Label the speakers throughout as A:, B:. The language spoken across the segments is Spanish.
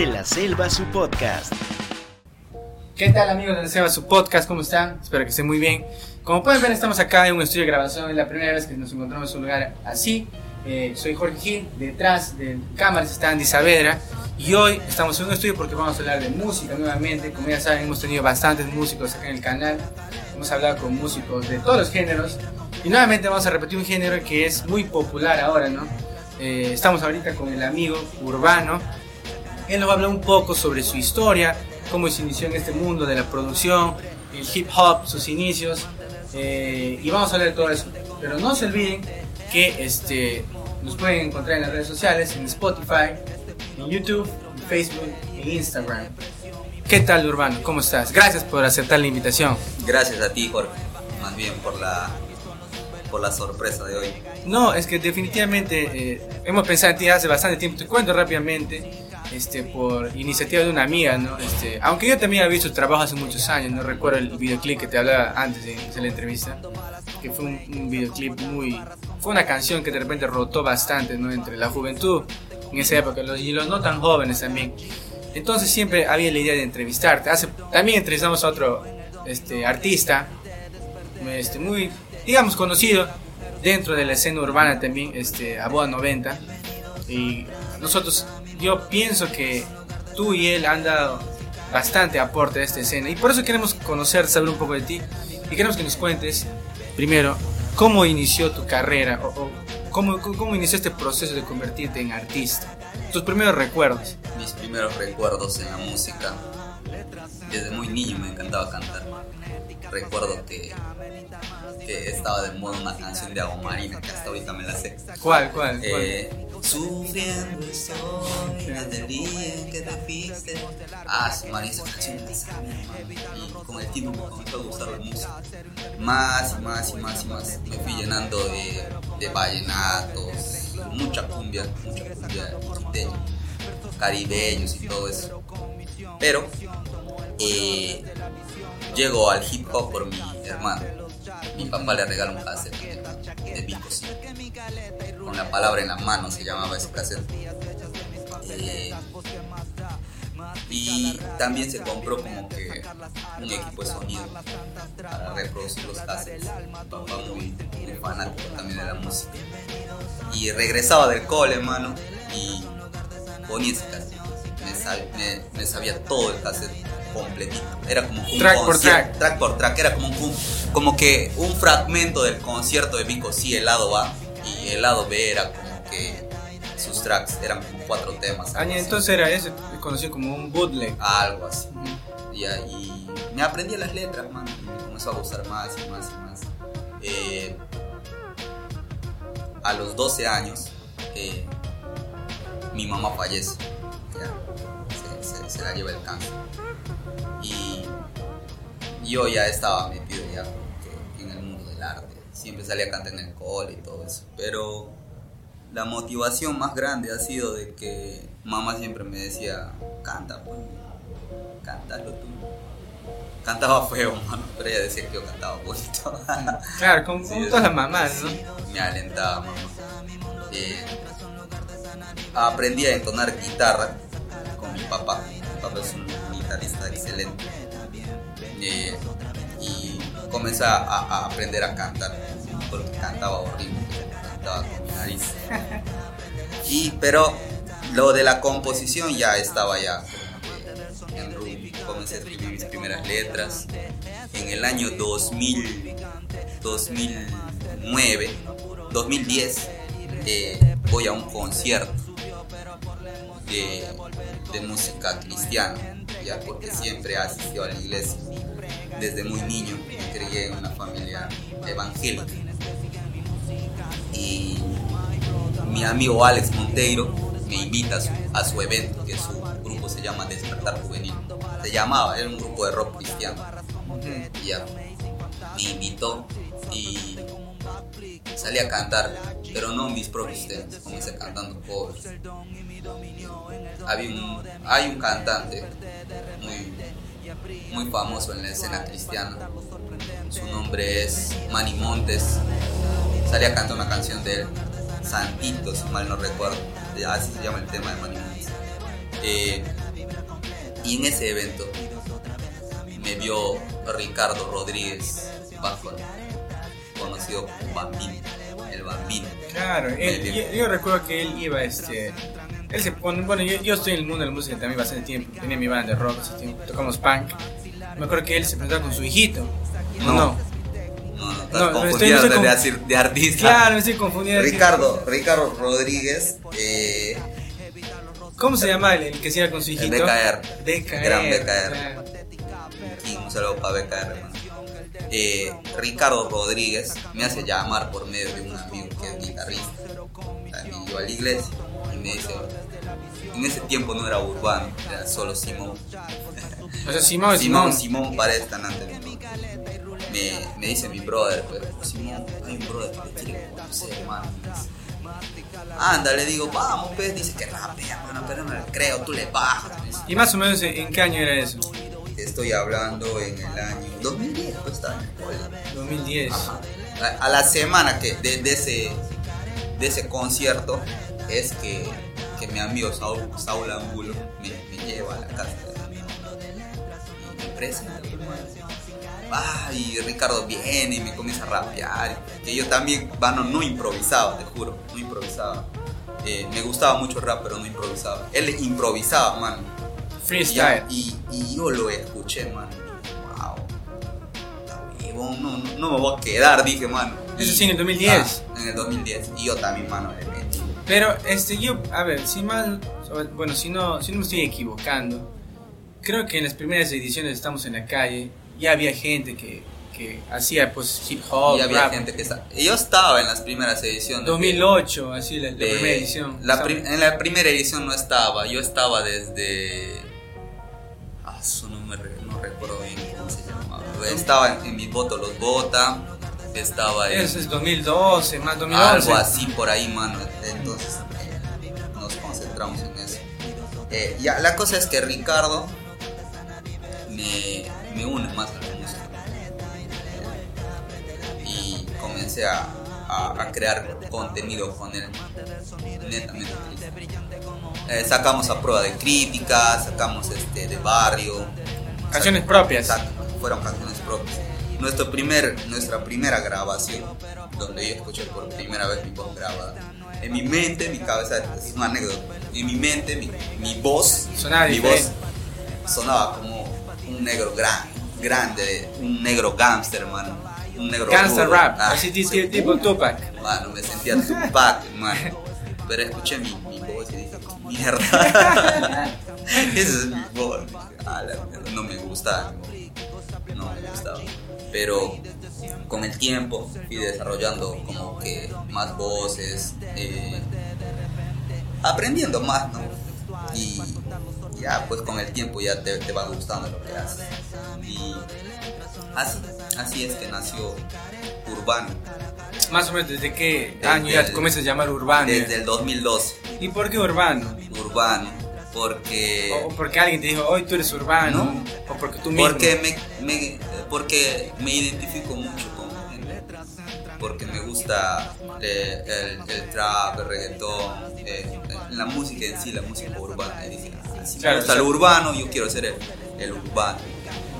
A: De la Selva, su podcast.
B: ¿Qué tal amigos de la Selva, su podcast? ¿Cómo están? Espero que estén muy bien. Como pueden ver, estamos acá en un estudio de grabación. Es la primera vez que nos encontramos en un lugar así. Eh, soy Jorge Gil, detrás de cámaras está Andy Saavedra. Y hoy estamos en un estudio porque vamos a hablar de música nuevamente. Como ya saben, hemos tenido bastantes músicos acá en el canal. Hemos hablado con músicos de todos los géneros. Y nuevamente vamos a repetir un género que es muy popular ahora, ¿no? Eh, estamos ahorita con el amigo Urbano. Él nos va a hablar un poco sobre su historia, cómo se inició en este mundo de la producción, el hip hop, sus inicios. Eh, y vamos a hablar de todo eso. Pero no se olviden que este, nos pueden encontrar en las redes sociales, en Spotify, en YouTube, en Facebook e Instagram. ¿Qué tal, Urbano? ¿Cómo estás? Gracias por aceptar la invitación.
C: Gracias a ti, Jorge. Más bien por la, por la sorpresa de hoy.
B: No, es que definitivamente eh, hemos pensado en ti hace bastante tiempo. Te cuento rápidamente. Este, por iniciativa de una amiga, ¿no? Este, aunque yo también había visto tu trabajo hace muchos años, no recuerdo el videoclip que te hablaba antes de la entrevista, que fue un, un videoclip muy... fue una canción que de repente rotó bastante, ¿no? Entre la juventud en esa época los, y los no tan jóvenes también. Entonces siempre había la idea de entrevistarte. Hace, también entrevistamos a otro este, artista, este, muy, digamos, conocido dentro de la escena urbana también, este, Aboa 90. Y nosotros, yo pienso que tú y él han dado bastante aporte a esta escena. Y por eso queremos conocer, saber un poco de ti. Y queremos que nos cuentes, primero, cómo inició tu carrera o, o cómo, cómo inició este proceso de convertirte en artista. Tus primeros recuerdos.
C: Mis primeros recuerdos en la música. Desde muy niño me encantaba cantar. Recuerdo que, que estaba de moda una canción de Agua Marina, que hasta ahorita me la sé.
B: ¿Cuál, cuál, cuál?
C: Eh, Sufriendo estoy desde el día en que te fuiste. Ah, su madre, esa canción me. Y con el tiempo me comenzó a gustar la música. Más y más y más y más. Me fui llenando de, de vallenatos, mucha cumbia, mucha cumbia de caribeños y todo eso. Pero eh, llego al hip hop por mi hermano. Mi papá le regaló un cassette de, sí. Con la palabra en la mano se llamaba ese cassette. Eh, y también se compró como que un equipo de sonido para reproducir los cassettes. Papá muy, muy fanático también de la música. Y regresaba del cole, hermano, y ponía ese cassette. Me- me sabía todo el cassette completito. Era como un
B: Track por track.
C: track por track. Era como, un, como que un fragmento del concierto de Vico sí, el lado A. Y el lado B era como que sus tracks eran como cuatro temas.
B: Ah,
C: así.
B: entonces era eso, conocido como un bootleg.
C: Algo así. Y, y me aprendí las letras, man. Y me comenzó a gustar más y más y más. Eh, a los 12 años, eh, mi mamá fallece. Ya, se, se- se la lleva el cáncer. Yo ya estaba metido ya que en el mundo del arte. Siempre salía a cantar en el cole y todo eso. Pero la motivación más grande ha sido de que mamá siempre me decía, canta, pues, cántalo tú. Cantaba feo, mano, pero ella decía que yo cantaba bonito.
B: Claro, como,
C: Sí,
B: todas las mamás, ¿no?
C: me alentaba, mamá. Eh, aprendí a entonar guitarra con mi papá. Mi papá es un guitarrista excelente. Eh, y comencé a, aprender a cantar porque cantaba horrible, cantaba con mi nariz. Y, pero lo de la composición ya estaba ya que en rumbo. Comencé a escribir mis primeras letras. En el año 2000, 2009, 2010, eh, voy a un concierto de, de música cristiana, ya porque siempre asistió a la iglesia. Desde muy niño me crié en una familia evangélica. Y mi amigo Alex Monteiro me invita a su, a su evento, que su grupo se llama Despertar Juvenil. Se llamaba, era un grupo de rock cristiano. Y ya, me invitó y salí a cantar, pero no mis propios temas, comencé cantando covers. Había un, hay un cantante muy, muy famoso en la escena cristiana, su nombre es Manny Montes, salí a cantar una canción de él, Santito, si mal no recuerdo, así se llama el tema de Manny Montes. Eh, Y en ese evento me vio Ricardo Rodríguez Bajo, conocido como Bambino, el Bambino.
B: Claro, él, yo, yo, recuerdo que él iba, este, él se pone, bueno, yo, yo, estoy en el mundo de la música también bastante tiempo, tenía mi banda de rock ese tiempo, tocamos punk, me acuerdo que él se presentaba con su hijito,
C: no, no, no, no, estoy, de, con... de, artista.
B: Claro, me estoy confundiendo.
C: Ricardo, Ricardo Rodríguez, eh,
B: ¿Cómo se llama el, que se iba con su hijito?
C: El BKR.
B: BKR.
C: Gran BKR. Y un saludo para BKR, hermano. Eh, Ricardo Rodríguez me hace llamar por medio de un amigo que es guitarrista. También iba a la iglesia me dice, en ese tiempo no era urbano, era solo Simón.
B: O sea, Simón,
C: Simón. Simón parece tan antes de mí. Me, me dice mi brother, pues, Simón, hay un brother que te quiere conocer, hermano. Anda, le digo, vamos, pues, dice que rapea, hermano, pero no le creo, tú le bajas.
B: ¿Y más o menos en qué año era eso?
C: Estoy hablando en el año 2010, pues está en
B: 2010.
C: A, la semana que de, ese, de ese concierto es que, que mi amigo Saúl, Saúl Angulo me, me, lleva a la casa y me presenta. Ah, y Ricardo viene y me comienza a rapear. Que yo también, bueno, no improvisaba, te juro, no improvisaba. Eh, me gustaba mucho el rap, pero no improvisaba. Él improvisaba, mano
B: Freestyle.
C: Y, y, yo lo escuché, man. Wow. No, no, me voy a quedar, dije, mano.
B: Eso sí, en el 2010.
C: Ah, en el 2010. Y yo también, mano.
B: Pero, este, yo, a ver, si mal. Bueno, si no, si no me estoy equivocando, creo que en las primeras ediciones Estamos en la Calle ya había gente que, que hacía pues hip hop.
C: Y había gente que estaba. Yo estaba en las primeras ediciones.
B: 2008, así, la, primera edición.
C: La en la primera edición no estaba, yo estaba desde eso no, me no recuerdo bien cómo se llamaba. Estaba en, mi voto los vota, estaba
B: en... Eso es 2012, más 2011.
C: Algo así por ahí, mano. Entonces eh, nos concentramos en eso. Eh, ya, la cosa es que Ricardo me, me une más a la música. Y comencé a, a, crear contenido con él. Netamente. Eh, sacamos a prueba de críticas, sacamos este, de barrio.
B: Canciones propias.
C: fueron canciones propias. Nuestro primer, nuestra primera grabación, donde yo escuché por primera vez mi voz grabada. En mi mente, mi cabeza, es una anécdota. En mi mente, mi, mi voz,
B: sonaba
C: mi voz sonaba como un negro gran, grande, un negro gangster, hermano un negro
B: Gangster rap, ah, así tipo Tupac.
C: Mano, me sentía Tupac. Pero escuché mi, mi voz y dije, mierda. Esa es mi voz. Ah, no me gusta. No me gustaba. Pero con el tiempo fui desarrollando como que más voces, eh, aprendiendo más, ¿no? Y ya pues con el tiempo ya te, te va gustando lo que haces. Y así, así es que nació Urbano.
B: Más o menos, ¿desde qué año ya comienzas a llamar Urbano?
C: Desde el 2012.
B: ¿Y por qué Urbano?
C: Urbano, porque...
B: O porque alguien te dijo, hoy tú eres urbano, o porque tú mismo.
C: Porque me, porque me identifico mucho con porque me gusta eh, el, el, trap, el reggaetón, eh, la música en sí, la música urbana. Dice, me gusta lo urbano, yo quiero ser el, el urbano.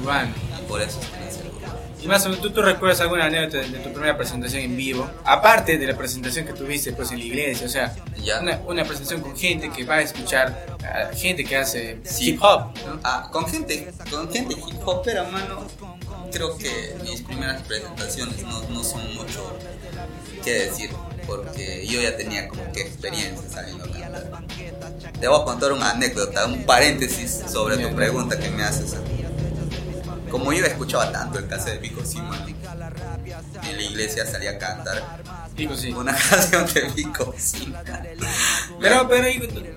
B: Urbano.
C: por eso es que
B: y más o menos, ¿tú, ¿tú, recuerdas alguna anécdota de, tu primera presentación en vivo? Aparte de la presentación que tuviste pues, en la iglesia, o sea, una, una, presentación con gente que va a escuchar, a gente que hace hip hop, ¿no?
C: Ah, con gente, con gente hip hop, pero mano, creo que mis primeras presentaciones no, no son mucho que decir, porque yo ya tenía como que experiencia saliendo a cantar. Te voy a contar una anécdota, un paréntesis sobre tu pregunta que me haces como yo escuchaba tanto el caso de Vico Simón, en la iglesia salía a cantar una canción de Vico Simón.
B: Pero, pero,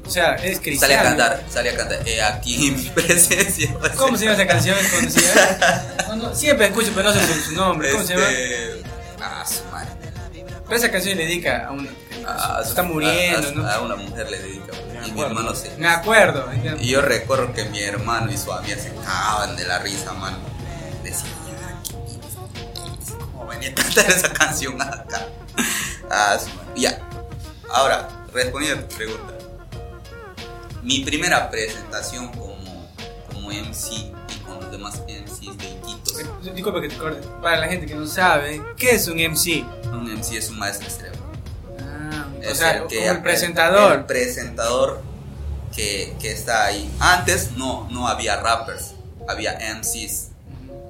B: o sea, es cristiano.
C: Salía a cantar, salía a cantar. Eh, aquí en mi presencia.
B: ¿Cómo se llama esa canción? siempre escucho, pero no sé su nombre. ¿Cómo se llama?
C: Este, ah, su madre.
B: Pero esa canción le dedica a una. Ah, está muriendo,
C: a,
B: ¿no?
C: A una mujer le dedica y mi hermano se.
B: Me acuerdo.
C: Y yo recuerdo que mi hermano y su amiga se cagaban de la risa, mano. Decían, ¿cómo venía a cantar esa canción acá? Ah, ya. Ahora, respondiendo a tu pregunta. Mi primera presentación como, como MC y con los demás MCs de Iquitos.
B: Disculpa que te corte. Para la gente que no sabe, ¿qué es un MC?
C: Un MC es un maestro de
B: Ah, o sea,
C: el que-
B: como el
C: El,
B: presentador.
C: presentador que, que está ahí. Antes no, no había rappers, había MCs.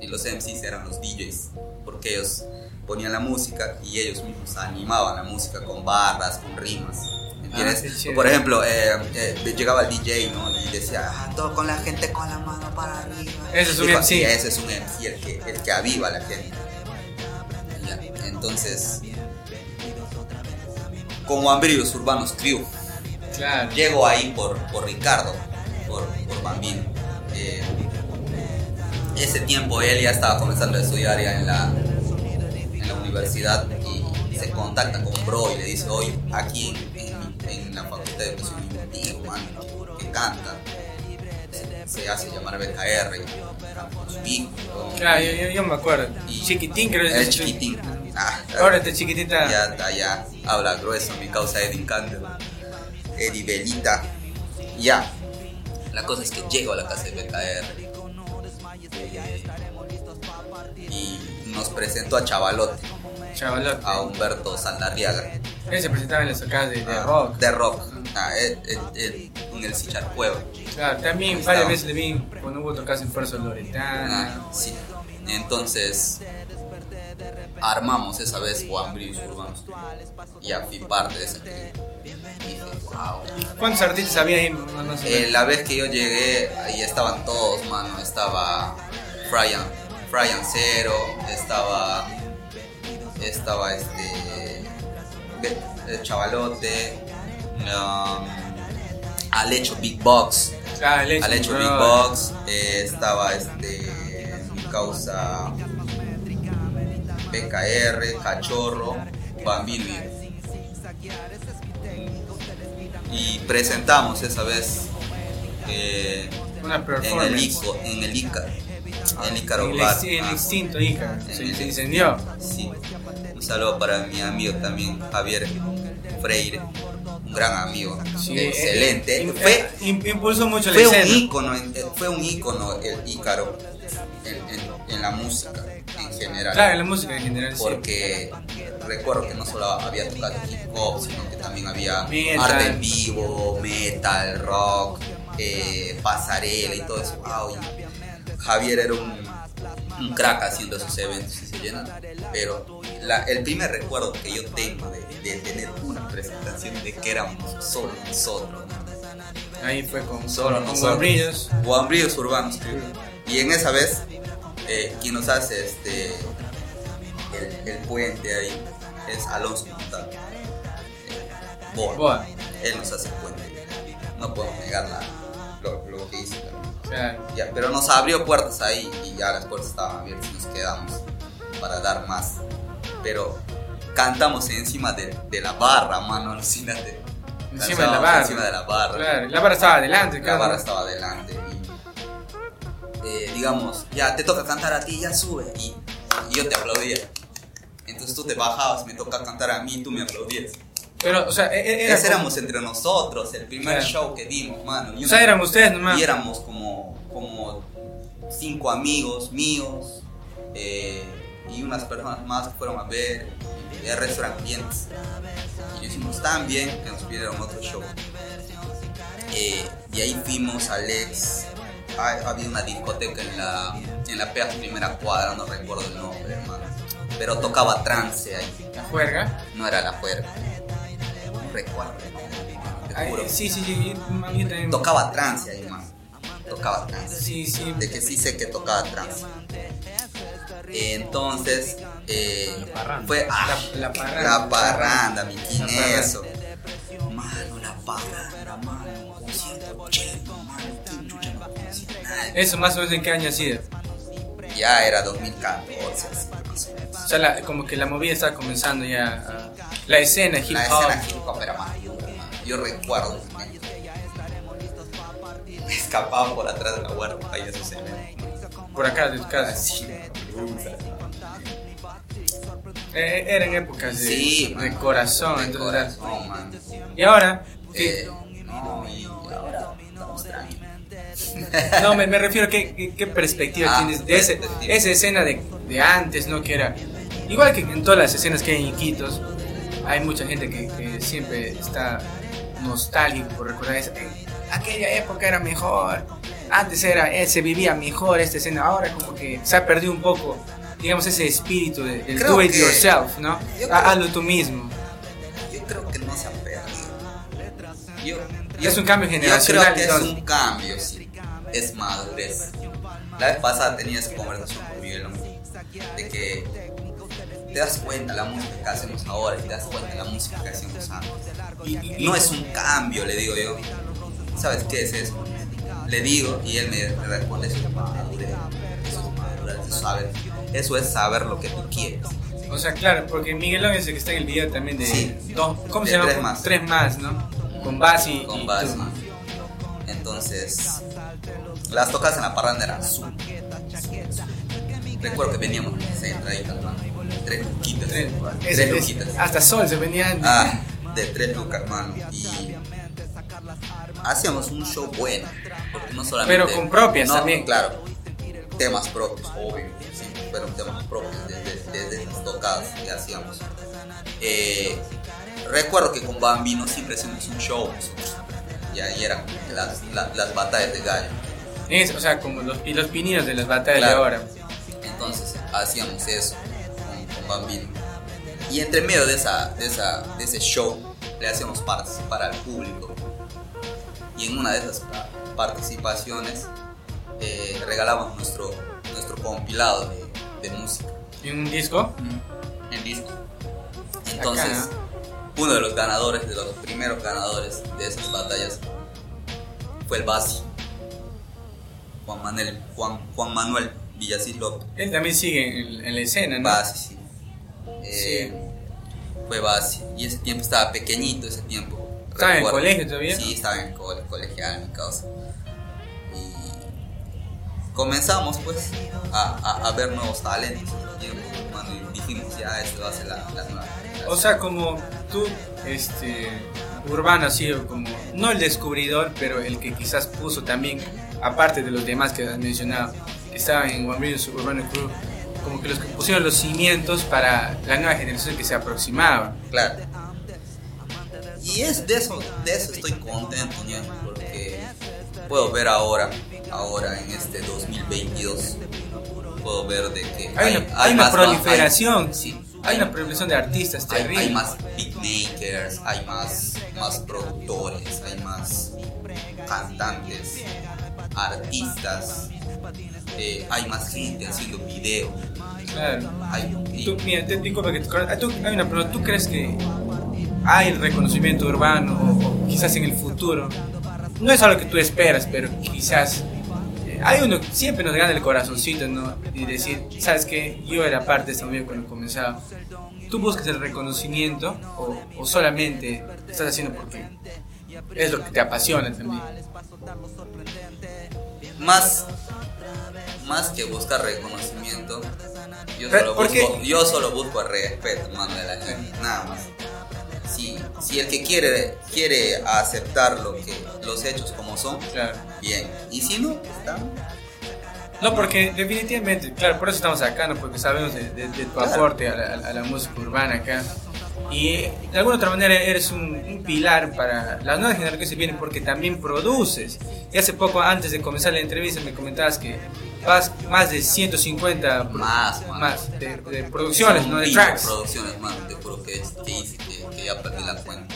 C: Y los MCs eran los DJs. Porque ellos ponían la música y ellos mismos animaban la música con barras, con rimas. ¿Entiendes?
B: Ah, qué chévere.
C: Por ejemplo, eh, eh, llegaba el DJ ¿no? y decía, ah, todo con la gente con la mano para arriba.
B: Ese es un MC.
C: ese es un MC, el que, el que aviva a la gente. Entonces, como Ambrios Urbanos Crew,
B: Claro.
C: llego ahí por, por Ricardo, por, por Bambino. Eh, ese tiempo él ya estaba comenzando a estudiar ya en la, en la universidad y se contacta con Bro y le dice, oye, aquí en, en- en la Facultad de Educación tío, mano, que canta. Se, hace llamar BKR, con hijo, ¿no?
B: Claro, yo, yo, yo me acuerdo.
C: Y-
B: chiquitín, creo que
C: Es chiquitín. Ah,
B: este chiquitita.
C: ya está, ya habla grueso, mi causa Eddie Candle, Eddie Belita. Ya, la cosa es que llego a la casa de BKR eh, y nos presentó a Chavalote,
B: Chavalote.
C: a Humberto Saldarriaga.
B: Él se presentaba en las acá de, de
C: Ah,
B: rock.
C: De rock, ah, eh, eh, eh, en el Sichar Cueva.
B: Claro, también varias veces le vi cuando hubo otro caso en Fuerza Loretana.
C: Ah, sí. Entonces, armamos esa vez Juan Brillos Urbanos. Y ya fui parte de esa que dije, wow.
B: ¿Cuántos artistas había ahí? No, no sé.
C: Eh, la vez que yo llegué, ahí estaban todos, mano. Estaba Brian, Brian Cero, estaba. Estaba este. El Chavalote, um, Alecho Big Box.
B: Ah, el hecho,
C: Al hecho
B: bro.
C: Big Box eh, estaba este mi causa PKR, Cachorro, Bambino y, presentamos esa vez eh,
B: Una
C: en el. ICO, en el ICA, en el Ícaro
B: el,
C: Bar.
B: el
C: Ah,
B: extinto Se, se incendió.
C: sí. Un saludo para mi amigo también, Javier Freire, un gran amigo,
B: Sí,
C: excelente.
B: eh,
C: Fue,
B: im- impulsó mucho la
C: fue un ícono, eh, fue un ícono el Ícaro en, en- en la música en general.
B: Claro, la música en general. sí.
C: Porque recuerdo que no solo había tocado hip hop, sino que también había
B: Metal.
C: arte en vivo, metal, rock, eh, pasarela y todo eso. Wow, y Javier era un, un crack haciendo esos eventos y se llenan. Pero la- el primer recuerdo que yo tengo de, de tener una presentación de que éramos solo nosotros. ¿no?
B: Ahí fue con,
C: Solo
B: con
C: nosotros.
B: Guambrillos.
C: Guambrillos urbanos. Y en esa vez, eh, quien nos hace este el, el puente ahí es Alonso Montal. Eh, Boa.
B: Boa.
C: Él nos hace el puente. No podemos negar la- lo, lo que hizo.
B: Claro.
C: Ya, pero nos abrió puertas ahí y ya las puertas estaban abiertas y nos quedamos para dar más. Pero cantamos encima de, de la barra, mano, alucínate.
B: Encima de la barra.
C: Encima de la barra.
B: Claro, la barra estaba adelante,
C: La
B: claro.
C: barra estaba adelante eh, digamos, ya te toca cantar a ti, ya sube y, y yo te aplaudía. Entonces tú te bajabas, me toca cantar a mí, tú me aplaudías.
B: Pero, o sea, e- era como-
C: éramos entre nosotros, el primer
B: Claro.
C: show que dimos, mano. Y
B: O sea, eran ustedes nomás.
C: y éramos como, como cinco amigos míos eh, y unas personas más que fueron a ver. Y el resto eran clientes. Y hicimos tan bien que nos pidieron otro show. Eh, y ahí fuimos al ex. ah, había una discoteca en la, en la pea primera cuadra, no recuerdo el nombre, hermano. Pero tocaba trance ahí,
B: La juerga.
C: no era la juerga. No recuerdo, te
B: Ay,
C: juro.
B: sí, sí, sí. yo- también.
C: Tocaba trance ahí, man. Tocaba trance.
B: Sí, sí.
C: De que sí sé que tocaba trance. Entonces, eh,
D: parranda.
C: fue ah,
B: La- la parranda.
C: la parranda, mi
B: La
C: eso. Mano, la parranda,
B: Eso más o menos en qué año ha sido.
C: Ya era 2014, así, más o menos.
B: O sea, la- como que la movida estaba comenzando ya. a- la escena hip
C: La
B: hop.
C: escena hip hop era más dura. Yo recuerdo me escapaba por atrás de la guardia para ir a esos eventos.
B: Por acá de tu casa.
C: Así,
B: Eh, eran épocas de,
C: Sí,
B: de corazón.
C: De
B: entonces,
C: corazón, man.
B: Y ahora.
C: Eh, no, y ahora estamos tranquilos.
B: No, me, me refiero a qué, qué, qué perspectiva
C: Ah,
B: tienes de ese- esa escena de, de antes, ¿no? Que era. Igual que en todas las escenas que hay en Iquitos, hay mucha gente que, que siempre está nostálgico por recordar esa. "Eh, Aquella época era mejor. Antes era, eh, se vivía mejor esta escena. Ahora como que se ha perdido un poco, digamos, ese espíritu de- del
C: Creo
B: do it
C: que-
B: yourself, ¿no?
C: yo creo-
B: Hazlo tú mismo.
C: Yo creo que no se ha perdido. Yo,
B: Es un cambio
C: Yo
B: generacional,
C: creo que es un cambio, sí. Es madurez. La vez pasada tenía esa conversación con Miguel, ¿no? de que te das cuenta la música que hacemos ahora y te das cuenta la música que hacemos antes.
B: Y-
C: No es un cambio, le digo yo. ¿Sabes qué es eso? Le digo y él me responde, eso es madurez. Eso es madurez, eso es saber. Eso es saber lo que tú quieres.
B: O sea, claro, porque Miguelón es el que está en el video también de
C: Sí.
B: dos, ¿cómo
C: De
B: se llama?
C: tres más.
B: Tres más, ¿no? Con Basi y
C: Con base.
B: tú.
C: Entonces, las tocadas en la parranda eran súper. Recuerdo que veníamos centraditas, mano. Tres luquitas.
B: Tres,
C: Tres
B: es- es-
C: luquitas.
B: hasta Sol se venían.
C: Ah, de tres lucas, mano. Y hacíamos un show bueno. Porque no solamente.
B: Pero con propias
C: no,
B: también.
C: Claro. Temas propios, obvio. Sí, fueron temas propios desde, desde las tocadas que hacíamos. Eh, recuerdo que con Bambino siempre hacíamos un show. nosotros. Y ahí eran las, las, las batallas de gallo.
B: Es, o sea, como los, y los pininos de las batallas
C: Claro.
B: de ahora.
C: Entonces hacíamos eso con, con Bambino. Y entre medio de, esa, de, esa, de ese show le hacíamos participar al público. Y en una de esas pa- participaciones eh, regalamos nuestro, nuestro compilado de, de música
B: En un disco.
C: en disco. Entonces,
B: Bacana.
C: uno de los ganadores, de los primeros ganadores de esas batallas fue el Basi. Juan Manuel, Juan, Juan Manuel Villasís López.
B: Él también sigue en, en la escena, ¿no?
C: Basi, sí. Eh, Fue Basi. Y ese tiempo estaba pequeñito, ese tiempo.
B: ¿Estaba en el colegio todavía?
C: Sí, estaba en el cole- colegial, mi causa. Y comenzamos pues a, a- a ver nuevos talentos. Y cuando dijimos ya esto va a ser la, la nueva.
B: O sea, como tú, este, Urbano ha sido como, no el descubridor, pero el que quizás puso también, aparte de los demás que has mencionado, que estaban en One Million Urbano Crew, como que los que pusieron los cimientos para la nueva generación que se aproximaba.
C: Claro. Y es de eso, de eso estoy contento, ¿no? porque puedo ver ahora, ahora en este 2022, puedo ver de que
B: Hay, una, hay una
C: más-
B: proliferación,
C: sí,
B: hay una proliferación de artistas
C: hay,
B: terrible.
C: hay más beatmakers, hay más, más productores, hay más cantantes, artistas, eh, hay más gente haciendo videos.
B: Claro.
C: Hay, y-
B: Tú, mira, te disculpa que te. Ah, tú- hay una pregunta. ¿Tú crees que hay el reconocimiento urbano o, o quizás en el futuro? No es algo que tú esperas, pero quizás hay uno siempre nos gana el corazoncito, ¿no? Y decir, ¿sabes qué? Yo era parte de esta movida cuando comenzaba. ¿Tú buscas el reconocimiento o, o solamente estás haciendo porque es lo que te apasiona también?
C: más más que buscar reconocimiento yo solo, busco, yo solo busco el respeto de la gente nada más si, si el que quiere quiere aceptar lo que los hechos como son
B: Claro.
C: bien y si no está
B: No, porque definitivamente, claro, por eso estamos acá, ¿no? Porque sabemos de, de- de tu
C: Claro.
B: aporte a la, a la música urbana acá. Y de alguna otra manera eres un, un pilar para las nuevas generaciones que se vienen porque también produces. Y hace poco, antes de comenzar la entrevista, me comentabas que vas más de 150 pro-
C: Más, man.
B: más de, de producciones, ¿no? De tracks.
C: producciones man te juro que, hice que, que ya perdí la cuenta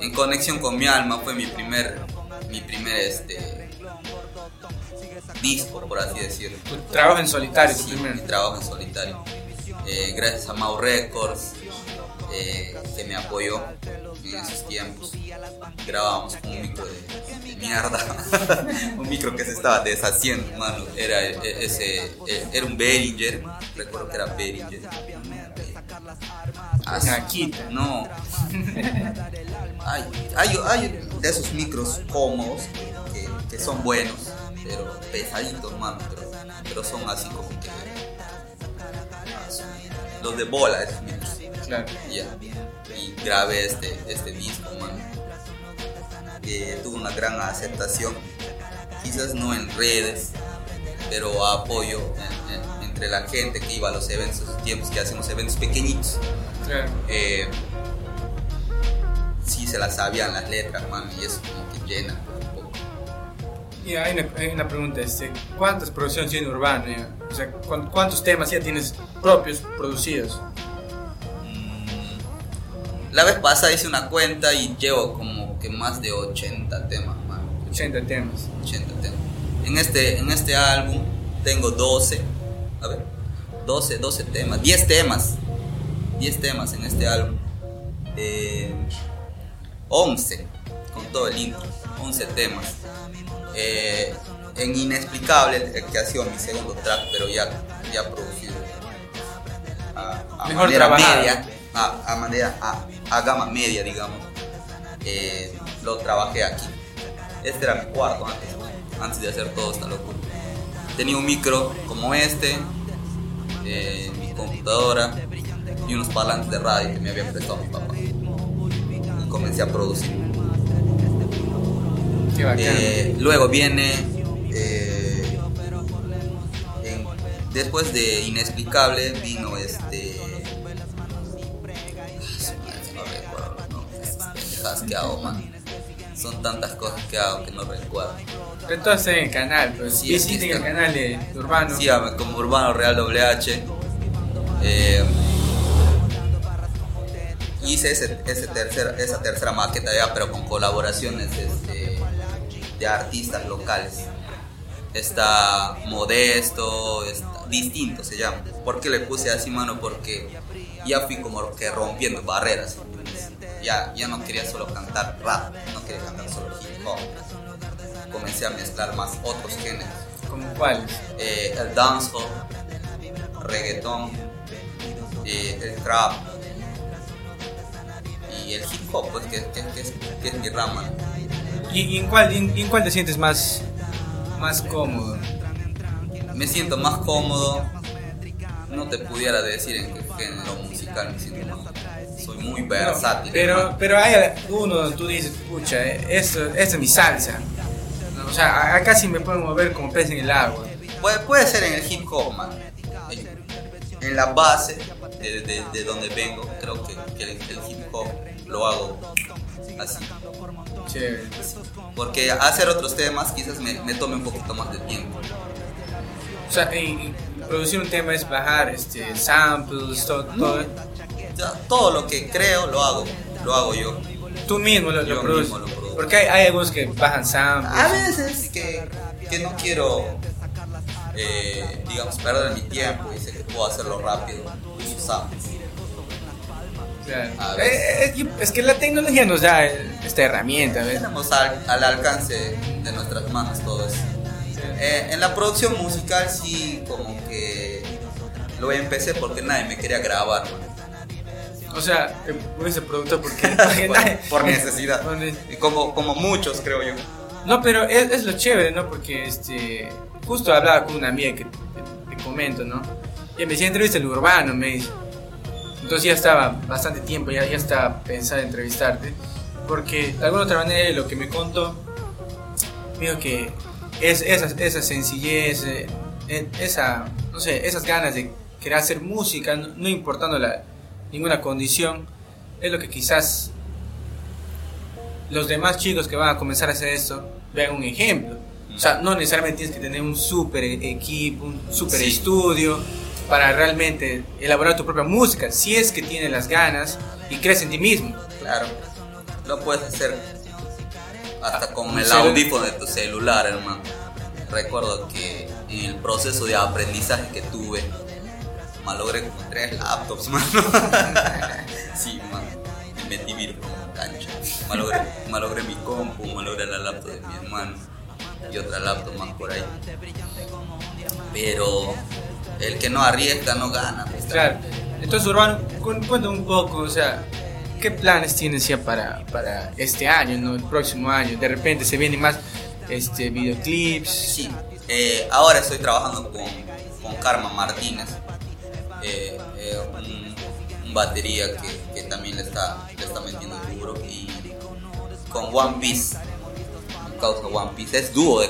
C: en conexión con mi alma fue mi primer mi primer este disco por así decirlo
B: Tu trabajo en solitario,
C: Sí, mi trabajo en solitario. Eh, gracias a Mau Records, eh, que me apoyó en esos tiempos. Grabábamos con un micro de, de mierda, un micro que se estaba deshaciendo, mano. Era, e- ese, e- era un Behringer, recuerdo que era Behringer.
B: Quita.
C: No. hay, hay, hay de esos micros cómodos que, que son buenos, pero pesaditos, mano. Pero, pero son así como que. ah, Los de bola, esos micros.
B: Claro.
C: Y grabé este, este disco, mano. Que tuvo una gran aceptación. quizás no en redes, pero apoyo en- en- entre la gente que iba a los eventos, tiempos que hacemos eventos pequeñitos.
B: Claro.
C: Eh, sí se las sabían las letras, man, y eso como que llena un poco.
B: Y hay una, hay una pregunta, este, ¿cuántas producciones tiene Urbano? ya? O sea, ¿cu- ¿cuántos temas ya tienes propios producidos?
C: La vez pasada hice una cuenta y llevo como que más de 80 temas, man.
B: 80 temas.
C: 80 temas. En este, en este álbum tengo 12, a ver, 12, 12 temas, 10 temas, 10 temas en este álbum. Eh, 11 con todo el intro, 11 temas. Eh, en Inexplicable, el que ha sido mi segundo track, pero ya, ya producido a, a
B: Mejor
C: manera
B: trabajado.
C: media, a, a manera, a, a gama media, digamos. Eh, lo trabajé aquí. Este era mi cuarto antes, antes de hacer todo esta locura. Tenía un micro como este, eh, mi computadora y unos parlantes de radio que me había prestado mi papá. Y comencé a producir.
B: Qué.
C: Eh, luego viene. eh, en- después de Inexplicable vino este. Que hago, man. Son tantas cosas que hago que no recuerdo.
B: Pero todo está en el canal, pues
C: Sí,
B: visiten el
C: está.
B: canal de, Urbano.
C: Sí, como Urbano Real WH. eh, hice ese, ese tercer- esa tercera maqueta ya, pero con colaboraciones este, de artistas locales. Está Modesto, está Distinto se llama. ¿Por qué le puse así, mano? Porque ya fui como que rompiendo barreras. Ya, ya no quería solo cantar rap, no quería cantar solo hip hop. Comencé a mezclar más otros géneros
B: ¿Como cuáles?
C: eh, el dancehall, reggaetón, eh, el trap y el hip hop, pues que, que- que es, que es mi rama.
B: ¿Y, y en, cuál, en, cuál te sientes más, más cómodo?
C: Me siento más cómodo, no te pudiera decir en qué género musical me siento más. Soy muy versátil.
B: Pero, pero hay uno donde tú dices, pucha, eh, esto, esta es mi salsa. O sea, acá sí me puedo mover como pez en el agua.
C: Puede, puede ser en el hip hop, man. En, en la base de, de- de donde vengo, creo que, que el, el hip hop lo hago así.
B: Chévere.
C: Porque hacer otros temas quizás me, me tome un poquito más de tiempo.
B: O sea, y- y producir un tema es bajar este, samples, todo, todo.
C: Todo lo que creo lo hago, lo hago yo.
B: Tú mismo lo, lo
C: Yo
B: produces.
C: mismo lo produzco.
B: Porque hay, hay algunos que bajan samples.
C: A veces que, que no quiero, eh, digamos, perder mi tiempo y sé que puedo hacerlo rápido, uso samples.
B: Claro. Eh, eh, es que la tecnología nos da esta herramienta, ¿ves?
C: Tenemos al, al alcance de nuestras manos todo eso. Eh, en la producción musical sí como que lo empecé porque nadie me quería grabar. man.
B: O sea, te fuiste productor porque,
C: por, necesidad. Como, como muchos creo yo.
B: No, pero es, es lo chévere, ¿no? Porque este, justo hablaba con una amiga que te, te comento, ¿no? Y me decía entrevista el urbano, me dice. Entonces ya estaba bastante tiempo, ya, ya estaba pensando en entrevistarte. Porque de alguna otra manera lo que me contó, me dijo que es, esa, esa sencillez, eh, eh, esa, no sé, esas ganas de querer hacer música, no, no importando la, ninguna condición, es lo que quizás los demás chicos que van a comenzar a hacer esto vean un ejemplo. O sea, no necesariamente tienes que tener un super equipo, un super
C: Sí.
B: estudio para realmente elaborar tu propia música, si es que tienes las ganas y crees en ti mismo.
C: Claro. Lo puedes hacer hasta con
B: Un
C: el audífono de tu celular, hermano. Recuerdo que en el proceso de aprendizaje que tuve, malogré como tres laptops, mano. sí, man. Me metí virus como cancha. Malogré, malogré mi compu, malogré la laptop de mi hermano y otra laptop más por ahí. Pero el que no arriesga no gana. pues,
B: Claro. Entonces, Urbano, cu- cuéntame un poco, o sea, ¿qué planes tienes ya para, para este año, no? El próximo año. De repente se vienen más este, videoclips.
C: Sí, eh, ahora estoy trabajando con, con Karma Martínez, eh, eh, un, un batería que, que también le está, le está metiendo duro, y con One Piece, causa One Piece. Es dúo de,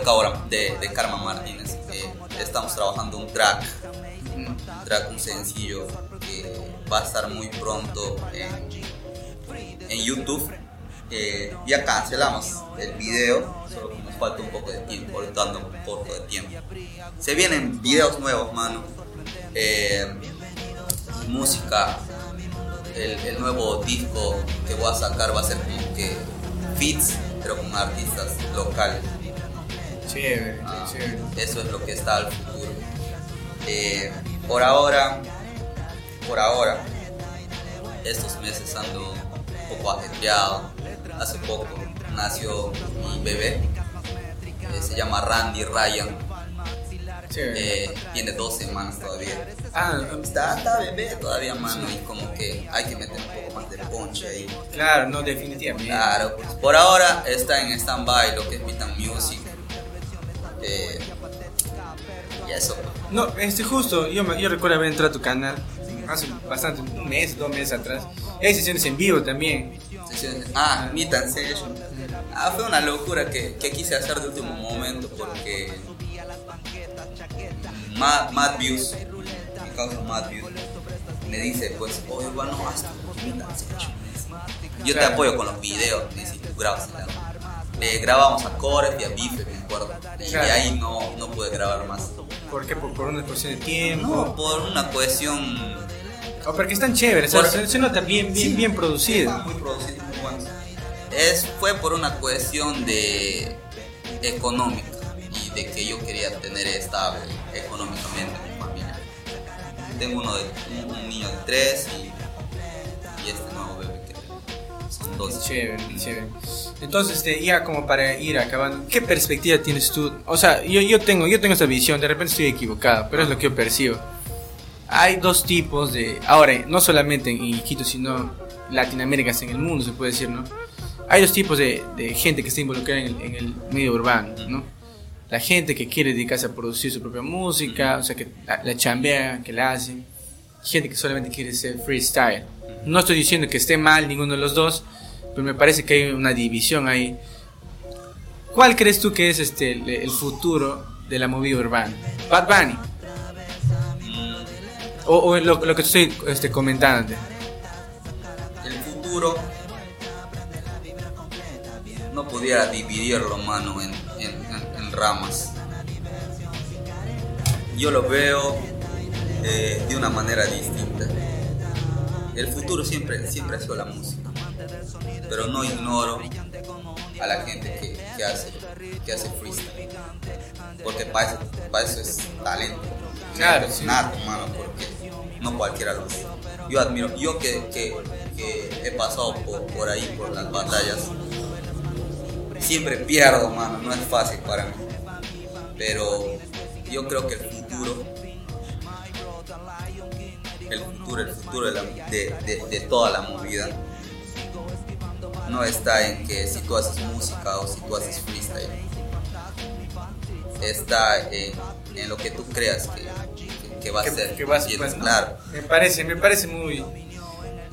C: de, de Karma Martínez. Estamos trabajando un track, un track, un sencillo que va a estar muy pronto en, en YouTube. Eh, ya cancelamos el video, solo que nos falta un poco de tiempo, ahorita ando un poco de tiempo. Se vienen videos nuevos, mano. Eh, música, el, el nuevo disco que voy a sacar va a ser como que fits, pero con artistas locales.
B: Chévere,
C: Ah,
B: chévere.
C: eso es lo que está al futuro. Eh, por ahora, por ahora, estos meses ando un poco ajetreado. Hace poco nació mi bebé, eh, se llama Randy Ryan, eh, tiene dos semanas todavía.
B: Ah,
C: Está, está bebé todavía, mano, y como que hay que meter un poco más de ponche ahí.
B: claro, no, definitivamente.
C: Claro, pues por ahora está en stand-by lo que es and Music. Eh, y eso.
B: No, este justo, yo, me- yo recuerdo haber entrado a tu canal hace bastante, un mes, dos meses atrás. Hay sesiones en vivo también.
C: Sesiones- Ah, Meet and Session. Ah, fue una locura que, que quise hacer de último momento porque Matt, Matt Views, mi causa Matt Views, me dice pues, oye, bueno, Session. Yo te apoyo con los videos, dice, tú grabas. Le grabamos a Core y a Bife, me acuerdo. Y de ahí no, no pude grabar más.
B: ¿Por qué? Por, por una cuestión de tiempo.
C: No, por una cuestión
B: O porque están chéveres, o sea,
C: Por-
B: se, nota bien, bien,
C: Sí,
B: bien producido.
C: Muy producido, muy bueno. Es, fue por una cuestión de económica de que yo quería tener estable económicamente mi familia. Tengo uno de, un, un niño de tres y, y este nuevo bebé que son dos.
B: Chévere, chévere. Entonces, este, ya como para ir acabando, ¿qué perspectiva tienes tú? O sea, yo, yo, tengo, yo tengo esta visión, de repente estoy equivocado, pero es lo que yo percibo. Hay dos tipos de... Ahora, no solamente en Iquitos, sino Latinoamérica, en el mundo se puede decir, ¿no? Hay dos tipos de, de gente que está involucrada en el, en el medio urbano, ¿no? La gente que quiere dedicarse a producir su propia música, o sea, que la, la chambea, que la hace. Gente que solamente quiere ser freestyle. No estoy diciendo que esté mal ninguno de los dos, pero me parece que hay una división ahí. ¿Cuál crees tú que es este el, el futuro de la movida urbana? Bad Bunny. O, o lo, lo que estoy este, comentando.
C: El futuro no pudiera dividirlo, mano, ramas. Yo lo veo eh, de una manera distinta. El futuro siempre, siempre ha sido la música, pero no ignoro a la gente que, que hace, que hace freestyle, porque para eso, para eso es talento.
B: Claro,
C: Es
B: sí.
C: nato, mano, porque no cualquiera lo hace. Yo admiro, yo que, que- que he pasado por, por ahí, por las batallas, siempre pierdo, mano, no es fácil para mí. Pero yo creo que el futuro, el futuro, el futuro de, la- de- de- de toda la movida, no está en que si tú haces música o si tú haces freestyle. Está en, en lo que tú creas que, que- que va a
B: Que,
C: ser. ¿entiendes?
B: pues, ¿no?
C: Claro.
B: Me parece, me parece muy,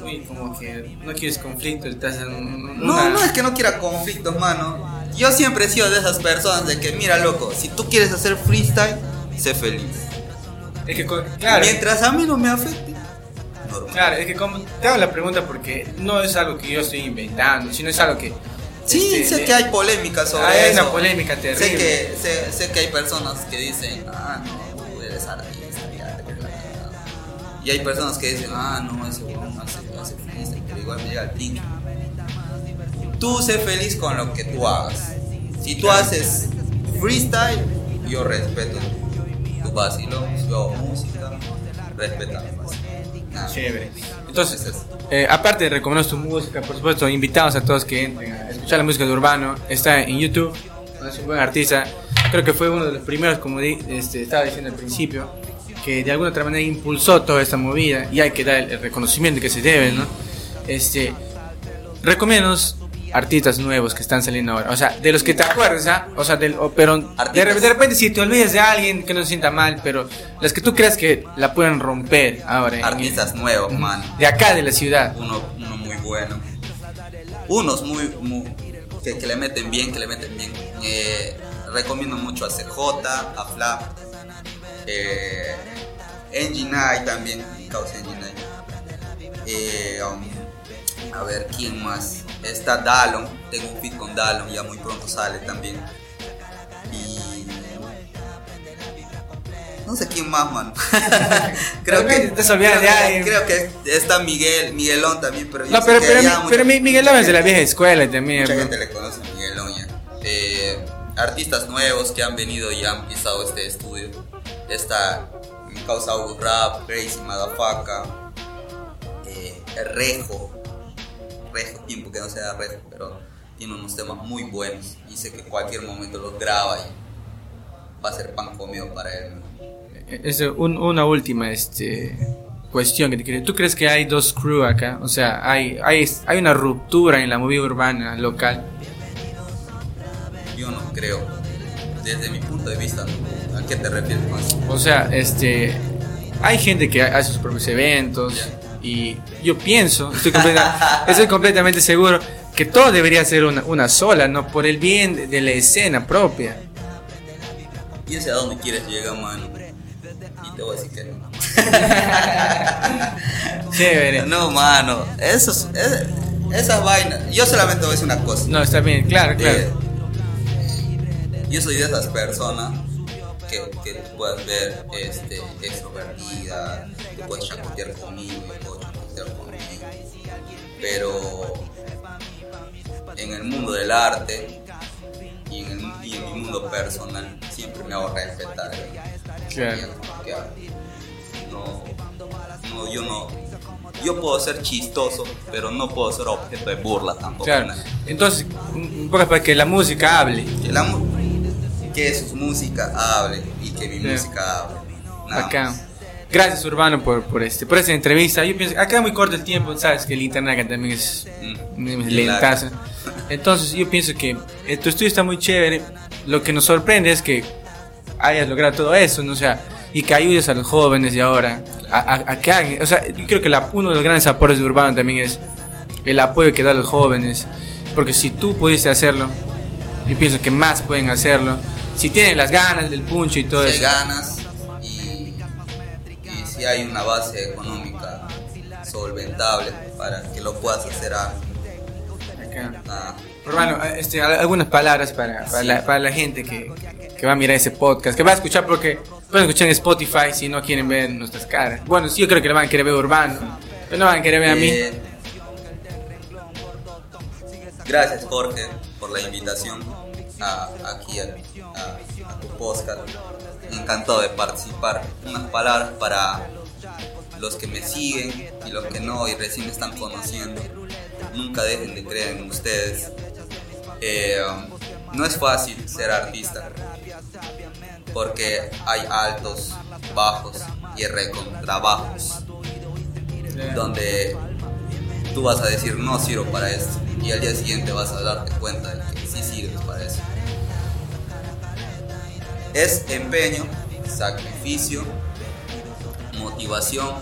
B: muy como que no quieres conflicto, estás en un-
C: No,
B: una-
C: no es que no quiera conflictos, mano. Yo siempre he sido de esas personas de que, mira, loco, si tú quieres hacer freestyle, sé feliz.
B: es que claro,
C: Mientras a mí no me afecte, normal.
B: claro, es que como te hago la pregunta porque no es algo que yo estoy inventando, sino es algo que
C: Sí,
B: este,
C: sé que hay polémica sobre
B: Hay
C: eso.
B: una polémica terrible.
C: Sé que, sé, sé que hay personas que dicen, ah, no, tú eres artista, ya te la cagada". Y hay personas que dicen, ah, no, ese weón hace, igual me llega al tinto. Tú sé feliz con lo que tú hagas. Si tú haces freestyle, yo respeto tu vacilón, yo hago música, respeta mi vacilón. Nada.
B: Chévere. Entonces, eh, aparte de recomendar tu música, por supuesto, invitados a todos que entren a escuchar la música de Urbano. Está en YouTube, es un buen artista. Creo que fue uno de los primeros, como di- este, estaba diciendo al principio, que de alguna otra manera impulsó toda esta movida y hay que dar el, el reconocimiento que se debe, ¿no? Este, recomiéndanos artistas nuevos que están saliendo ahora, o sea, de los que te acuerdas, ¿ah? O sea, del, o- pero de, repente si te olvidas de alguien que no se sienta mal, pero las que tú creas que la pueden romper ahora. en-
C: Artistas nuevos, man.
B: de acá de la ciudad.
C: uno, uno muy bueno. Unos muy, muy, que, que le meten bien, que le meten bien. Eh, recomiendo mucho a CJ, a Flap, eh, también, causa. Eh, um, a ver, ¿quién más? Está Dallon, tengo un fit con Dallon, ya muy pronto sale también. Y. No sé quién más, mano. creo que,
B: Te olvidas
C: creo,
B: de
C: creo que está Miguel, Miguelón también, pero
B: No, pero, pero, pero mi- Miguel López es de la vieja escuela también.
C: Mucha gente le conoce a Miguelón ya. Eh, artistas nuevos que han venido y han pisado este estudio. Está mi causa Rap, Crazy Madafaka, eh, Rejo. Rejo, tiempo que no sea Rejo, pero tiene unos temas muy buenos. Y sé que cualquier momento los graba y va a ser pan comido para él. ¿no?
B: Es un- una última este, cuestión que te quería. ¿Tú crees que hay dos crew acá? O sea, hay, hay, hay una ruptura en la movida urbana local.
C: Yo no creo. Desde mi punto de vista. ¿a qué te refieres eso?
B: O sea, este, hay gente que hace sus propios eventos y yo pienso, estoy, completa- estoy completamente seguro que todo debería ser una, una sola, ¿no? Por el bien de, de la escena propia.
C: ¿Y ese a dónde quieres llegar, mano? Y te voy a decir que no.
B: Chévere.
C: No, mano. Eso es, es- esas vainas. Yo solamente voy a decir una cosa.
B: No, está bien, claro, claro.
C: Eh, yo soy de esas personas que, que puedas ver este, extrovertida, puedes chacotear conmigo, yo puedo chacotear conmigo. Pero en el mundo del arte y en, el- y en mi mundo personal siempre me hago respetar.
B: Claro.
C: No, no, yo no. Yo puedo ser chistoso, pero no puedo ser objeto de burla tampoco.
B: Claro. Entonces, poco para que la música hable.
C: Que, la que su música hable y que mi música hable. Nada
B: Acá.
C: más.
B: Gracias Urbano por, por este por esta entrevista. Yo pienso, acá muy corto el tiempo, sabes que el internet acá también es,
C: Mm.
B: lentazo. Entonces yo pienso que eh, tu estudio está muy chévere. Lo que nos sorprende es que hayas logrado todo eso, ¿no? O sea, y que ayudes a los jóvenes de ahora a, a- a que hagan. O sea, yo creo que la- uno de los grandes aportes de Urbano también es el apoyo que da a los jóvenes. Porque si tú pudiste hacerlo, yo pienso que más pueden hacerlo. Si tienen las ganas del puncho y todo eso.
C: ganas si hay una base económica solventable para que lo puedas hacer a,
B: Acá.
C: a-
B: Hermano, este, al- algunas palabras para, para,
C: Sí.
B: la, para la gente que, que va a mirar ese podcast, que va a escuchar porque pueden escuchar en Spotify si no quieren ver nuestras caras. Bueno, sí, yo creo que le van a querer ver Urbano, pero no van a querer ver a mí.
C: Eh, gracias Jorge por la invitación a- aquí a, a- a tu podcast. Encantado de participar. Unas palabras para los que me siguen y los que no y recién me están conociendo. Nunca dejen de creer en ustedes. Eh, no es fácil ser artista porque hay altos, bajos y recontrabajos donde tú vas a decir no sirvo para esto y al día siguiente vas a darte cuenta de que sí sirves para. Es empeño, sacrificio, motivación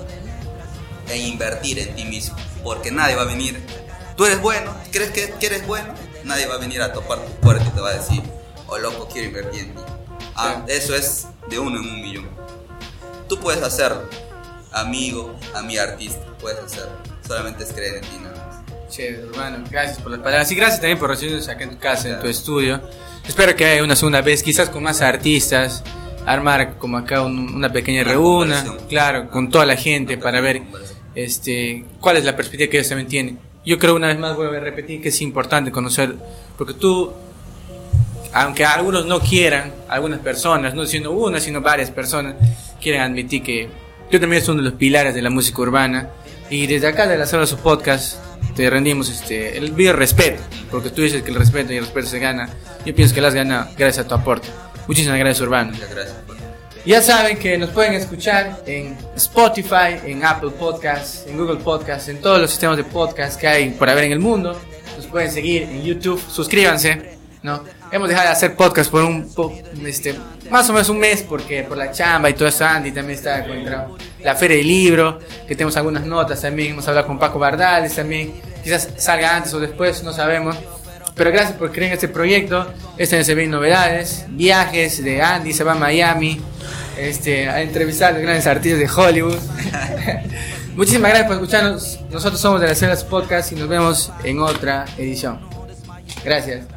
C: e invertir en ti mismo, porque nadie va a venir. Tú eres bueno, crees que, que eres bueno, nadie va a venir a topar tu puerta y te va a decir, oh loco, quiero invertir en ti. Ah, eso es de uno en un millón. Tú puedes hacerlo, amigo, a mi artista, puedes hacerlo. Solamente es creer en ti nada.
B: Chévere, hermano, gracias por las palabras y gracias también por recibirnos acá en tu casa, en tu
C: Claro.
B: estudio. Espero que haya una segunda vez, quizás con más artistas, armar como acá un- una pequeña
C: Una
B: reúna, claro, con toda la gente para ver este, cuál es la perspectiva que ellos también tienen. Yo creo una vez más voy a repetir que es importante conocer, porque tú, aunque algunos no quieran, algunas personas, no siendo una, sino varias personas, quieren admitir que yo también soy uno de los pilares de la música urbana y desde acá de la sala de su podcast te rendimos este, el video respeto, porque tú dices que el respeto y el respeto se gana. Yo pienso que lo has ganado gracias a tu aporte. Muchísimas gracias, Urbano.
C: Muchas gracias. por-
B: Ya saben que nos pueden escuchar en Spotify, en Apple Podcasts, en Google Podcasts, en todos los sistemas de podcast que hay por haber en el mundo. Nos pueden seguir en YouTube, suscríbanse, ¿no? hemos dejado de hacer podcast por un po, este, más o menos un mes porque por la chamba y todo eso Andy también está contra la feria del libro que tenemos algunas notas también hemos hablado con Paco Bardales también quizás salga antes o después no sabemos pero gracias por creer en este proyecto este año se ven novedades viajes de Andy se va a Miami este, a entrevistar a los grandes artistas de Hollywood. Muchísimas gracias por escucharnos nosotros somos de las Celas Podcast y nos vemos en otra edición. Gracias.